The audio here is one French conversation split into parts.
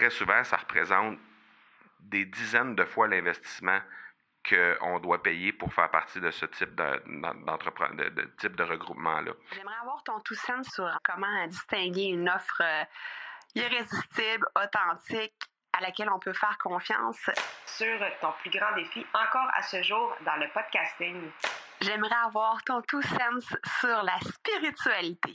très souvent, ça représente des dizaines de fois l'investissement qu'on doit payer pour faire partie de ce type de, de, type de regroupement-là. J'aimerais avoir ton tout sens sur comment distinguer une offre euh, irrésistible, authentique, à laquelle on peut faire confiance. Sur ton plus grand défi encore à ce jour dans le podcasting. J'aimerais avoir ton tout sens sur la spiritualité.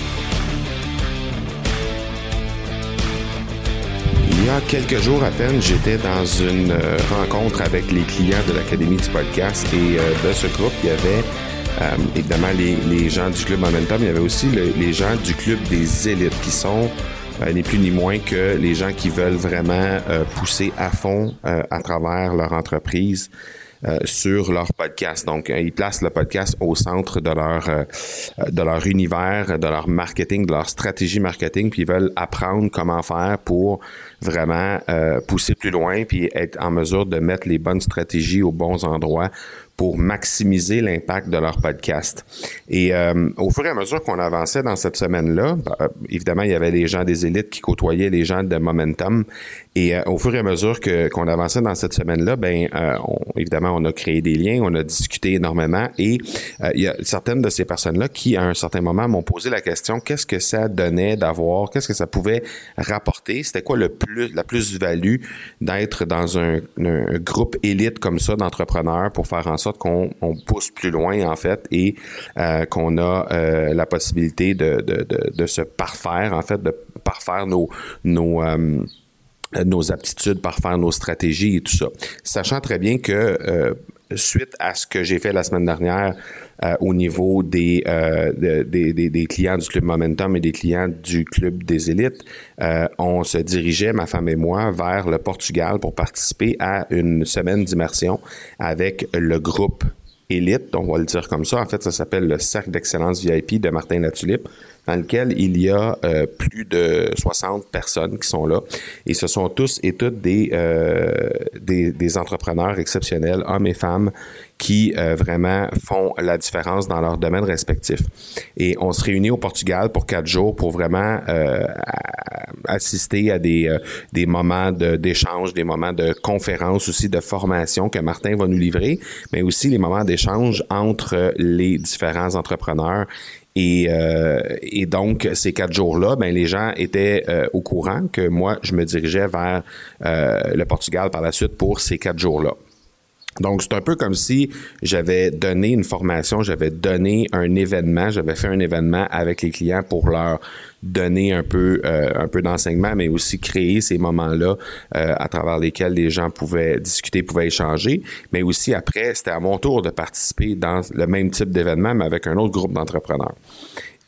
Il y a quelques jours à peine, j'étais dans une euh, rencontre avec les clients de l'Académie du podcast et euh, de ce groupe, il y avait euh, évidemment les, gens du club Momentum, il y avait aussi les gens du club des élites qui sont ni plus ni moins que les gens qui veulent vraiment pousser à fond à travers leur entreprise euh, sur leur podcast. Donc, euh, ils placent le podcast au centre de leur euh, de leur univers, de leur marketing, de leur stratégie marketing, puis ils veulent apprendre comment faire pour vraiment pousser plus loin, puis être en mesure de mettre les bonnes stratégies aux bons endroits pour maximiser l'impact de leur podcast. Et euh, au fur et à mesure qu'on avançait dans cette semaine-là, bah, évidemment, il y avait les gens des élites qui côtoyaient les gens de Momentum. Et euh, au fur et à mesure que qu'on avançait dans cette semaine-là, ben euh, évidemment, on a créé des liens, on a discuté énormément. Et il y a certaines de ces personnes-là qui, à un certain moment, m'ont posé la question qu'est-ce que ça donnait d'avoir, qu'est-ce que ça pouvait rapporter, c'était quoi le plus la plus-value d'être dans un, groupe élite comme ça d'entrepreneurs pour faire en sorte qu'on pousse plus loin, en fait, et euh, qu'on a euh, la possibilité de, de, se parfaire, en fait, de parfaire nos, nos euh, nos aptitudes, parfaire nos stratégies et tout ça. Sachant très bien que suite à ce que j'ai fait la semaine dernière au niveau des, des, des, clients du Club Momentum et des clients du Club des élites, on se dirigeait, ma femme et moi, vers le Portugal pour participer à une semaine d'immersion avec le groupe élite, on va le dire comme ça. En fait, ça s'appelle le Cercle d'excellence VIP de Martin Latulippe, dans lequel il y a euh, plus de 60 personnes qui sont là. Et ce sont tous et toutes des, euh, des, des, entrepreneurs exceptionnels, hommes et femmes, qui euh, vraiment font la différence dans leur domaine respectif. Et on se réunit au Portugal pour quatre jours pour vraiment euh, assister à des, euh, des moments d'échange, des moments de conférence aussi, de formation que Martin va nous livrer, mais aussi les moments d'échange entre les différents entrepreneurs et, et, donc, ces quatre jours-là, ben, les gens étaient au courant que moi, je me dirigeais vers le Portugal par la suite pour ces quatre jours-là. Donc, c'est un peu comme si j'avais donné une formation, j'avais donné un événement, j'avais fait un événement avec les clients pour leur donner un peu euh, un peu d'enseignement, mais aussi créer ces moments-là euh, à travers lesquels les gens pouvaient discuter, pouvaient échanger. Mais aussi après, c'était à mon tour de participer dans le même type d'événement, mais avec un autre groupe d'entrepreneurs.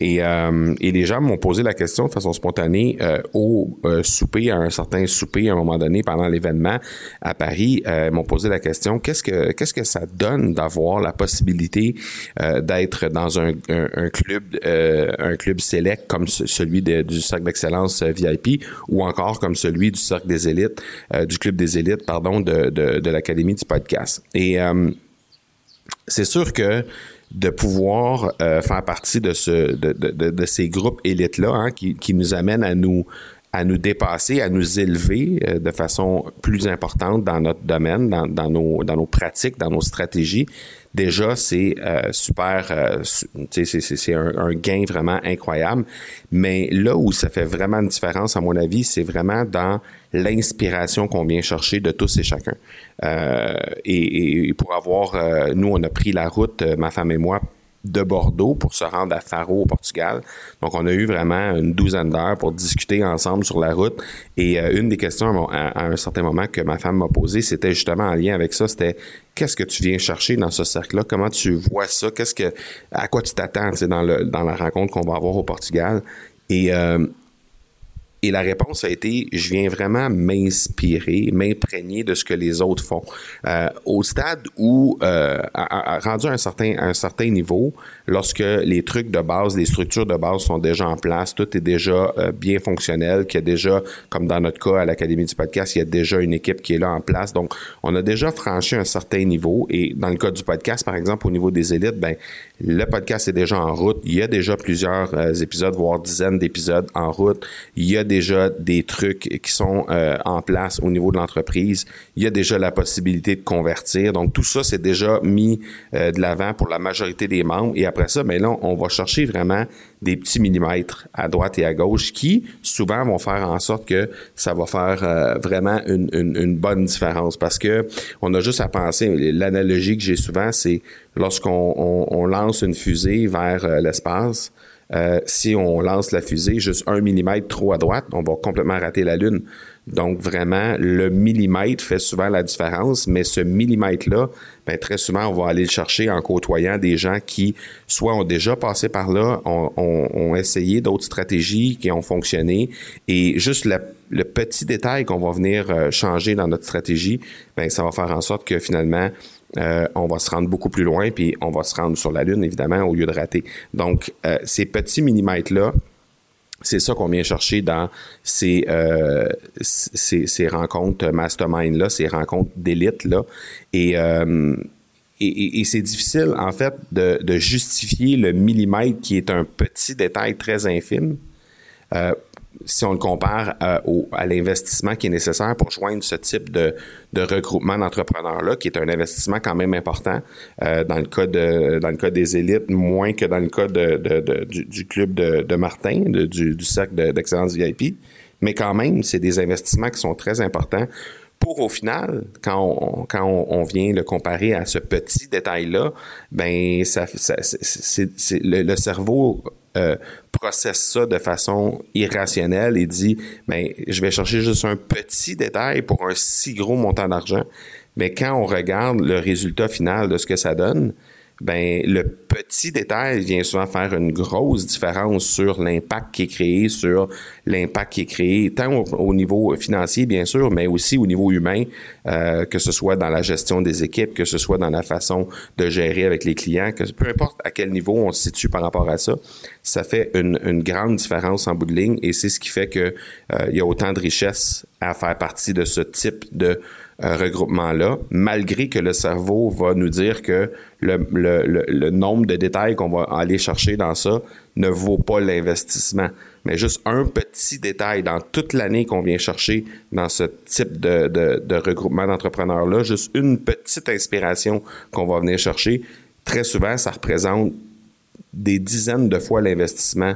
Et, euh, et les gens m'ont posé la question de façon spontanée euh, au euh, souper, à un certain souper à un moment donné pendant l'événement à Paris, euh, m'ont posé la question qu'est-ce que qu'est-ce que ça donne d'avoir la possibilité d'être dans un, un, club un club select comme celui du cercle d'excellence VIP ou encore comme celui du cercle des élites du club des élites pardon de, de, de l'académie du podcast. Et c'est sûr que de pouvoir euh, faire partie de ce de, de, de ces groupes élites là hein, qui, qui nous amènent à nous à nous dépasser, à nous élever euh, de façon plus importante dans notre domaine, dans, dans, nos, dans nos pratiques, dans nos stratégies, déjà, c'est euh, super, euh, c'est un, un, gain vraiment incroyable. Mais là où ça fait vraiment une différence, à mon avis, c'est vraiment dans l'inspiration qu'on vient chercher de tous et chacun. Euh, et, et, pour avoir, euh, nous, on a pris la route, ma femme et moi, de Bordeaux pour se rendre à Faro au Portugal. Donc, on a eu vraiment une douzaine d'heures pour discuter ensemble sur la route. Et euh, une des questions à, un certain moment que ma femme m'a posée, c'était justement en lien avec ça. C'était qu'est-ce que tu viens chercher dans ce cercle-là? Comment tu vois ça? Qu'est-ce que à quoi tu t'attends dans le dans la rencontre qu'on va avoir au Portugal Et euh, et la réponse a été, je viens vraiment m'inspirer, m'imprégner de ce que les autres font. Euh, au stade où, euh, rendu à un certain, un certain niveau, lorsque les trucs de base, les structures de base sont déjà en place, tout est déjà euh, bien fonctionnel, qu'il y a déjà, comme dans notre cas à l'Académie du podcast, il y a déjà une équipe qui est là en place. Donc, on a déjà franchi un certain niveau. Et dans le cas du podcast, par exemple, au niveau des élites, ben, le podcast est déjà en route. Il y a déjà plusieurs euh, épisodes, voire dizaines d'épisodes en route. Il y a déjà des trucs qui sont euh, en place au niveau de l'entreprise. Il y a déjà la possibilité de convertir. Donc, tout ça, c'est déjà mis euh, de l'avant pour la majorité des membres. Et après ça, ben là, on va chercher vraiment des petits millimètres à droite et à gauche qui, souvent, vont faire en sorte que ça va faire vraiment une, bonne différence. Parce que on a juste à penser, l'analogie que j'ai souvent, c'est lorsqu'on lance une fusée vers euh, l'espace, euh, si on lance la fusée juste un millimètre trop à droite, on va complètement rater la Lune. Donc vraiment, le millimètre fait souvent la différence, mais ce millimètre-là, ben, très souvent, on va aller le chercher en côtoyant des gens qui soit ont déjà passé par là, ont, essayé d'autres stratégies qui ont fonctionné, et juste le petit détail qu'on va venir euh, changer dans notre stratégie, ben, ça va faire en sorte que finalement, euh, on va se rendre beaucoup plus loin, puis on va se rendre sur la Lune, évidemment, au lieu de rater. Donc, euh, ces petits millimètres-là, c'est ça qu'on vient chercher dans ces, euh, ces, rencontres mastermind-là, ces rencontres d'élite-là. Et, et, c'est difficile, en fait, de, de, justifier le millimètre qui est un petit détail très infime si on le compare euh, au, à l'investissement qui est nécessaire pour joindre ce type de, de regroupement d'entrepreneurs-là, qui est un investissement quand même important euh, dans le cas de dans le cas des élites, moins que dans le cas de, de, du, club de, Martin, du, du cercle d'excellence VIP. Mais quand même, c'est des investissements qui sont très importants pour au final, quand on, quand on, vient le comparer à ce petit détail-là, ben ça, le, cerveau euh, processe ça de façon irrationnelle et dit, ben, je vais chercher juste un petit détail pour un si gros montant d'argent. Mais quand on regarde le résultat final de ce que ça donne, ben le petit détail vient souvent faire une grosse différence sur l'impact qui est créé, sur l'impact qui est créé, tant au, niveau financier, bien sûr, mais aussi au niveau humain, euh, que ce soit dans la gestion des équipes, que ce soit dans la façon de gérer avec les clients, que peu importe à quel niveau on se situe par rapport à ça, ça fait une, une grande différence en bout de ligne et c'est ce qui fait que euh, il y a autant de richesse à faire partie de ce type de euh, regroupement-là, malgré que le cerveau va nous dire que le, le, le, nombre de détails qu'on va aller chercher dans ça ne vaut pas l'investissement. Mais juste un petit détail dans toute l'année qu'on vient chercher dans ce type de, de, de regroupement d'entrepreneurs-là, juste une petite inspiration qu'on va venir chercher, très souvent, ça représente des dizaines de fois l'investissement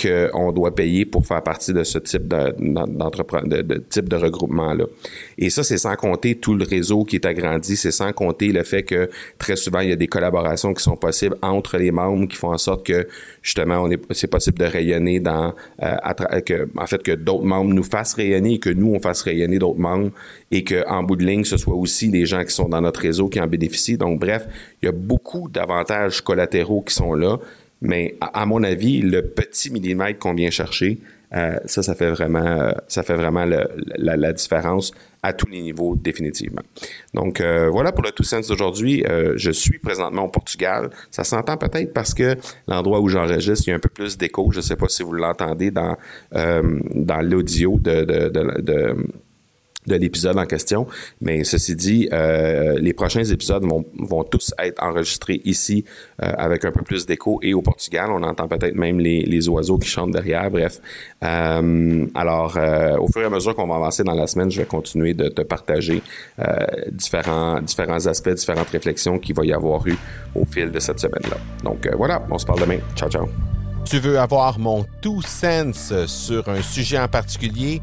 qu'on doit payer pour faire partie de ce type de, de, de, type de regroupement-là. Et ça, c'est sans compter tout le réseau qui est agrandi, c'est sans compter le fait que très souvent, il y a des collaborations qui sont possibles entre les membres qui font en sorte que, justement, on est, c'est possible de rayonner dans, euh, que, en fait, que d'autres membres nous fassent rayonner et que nous, on fasse rayonner d'autres membres et qu'en bout de ligne, ce soit aussi des gens qui sont dans notre réseau qui en bénéficient. Donc, bref, il y a beaucoup d'avantages collatéraux qui sont là mais à, mon avis, le petit millimètre qu'on vient chercher, euh, ça, ça fait vraiment, euh, ça fait vraiment la, différence à tous les niveaux définitivement. Donc euh, voilà pour le Tout Sens d'aujourd'hui. je suis présentement au Portugal. Ça s'entend peut-être parce que l'endroit où j'enregistre, il y a un peu plus d'écho. Je ne sais pas si vous l'entendez dans dans l'audio de, de, de de l'épisode en question. Mais ceci dit, euh, les prochains épisodes vont, vont tous être enregistrés ici euh, avec un peu plus d'écho et au Portugal. On entend peut-être même les, les, oiseaux qui chantent derrière. Bref. Euh, alors, au fur et à mesure qu'on va avancer dans la semaine, je vais continuer de te partager différents, différents aspects, différentes réflexions qu'il va y avoir eu au fil de cette semaine-là. Donc voilà, on se parle demain. Ciao, ciao. Tu veux avoir mon tout sens sur un sujet en particulier?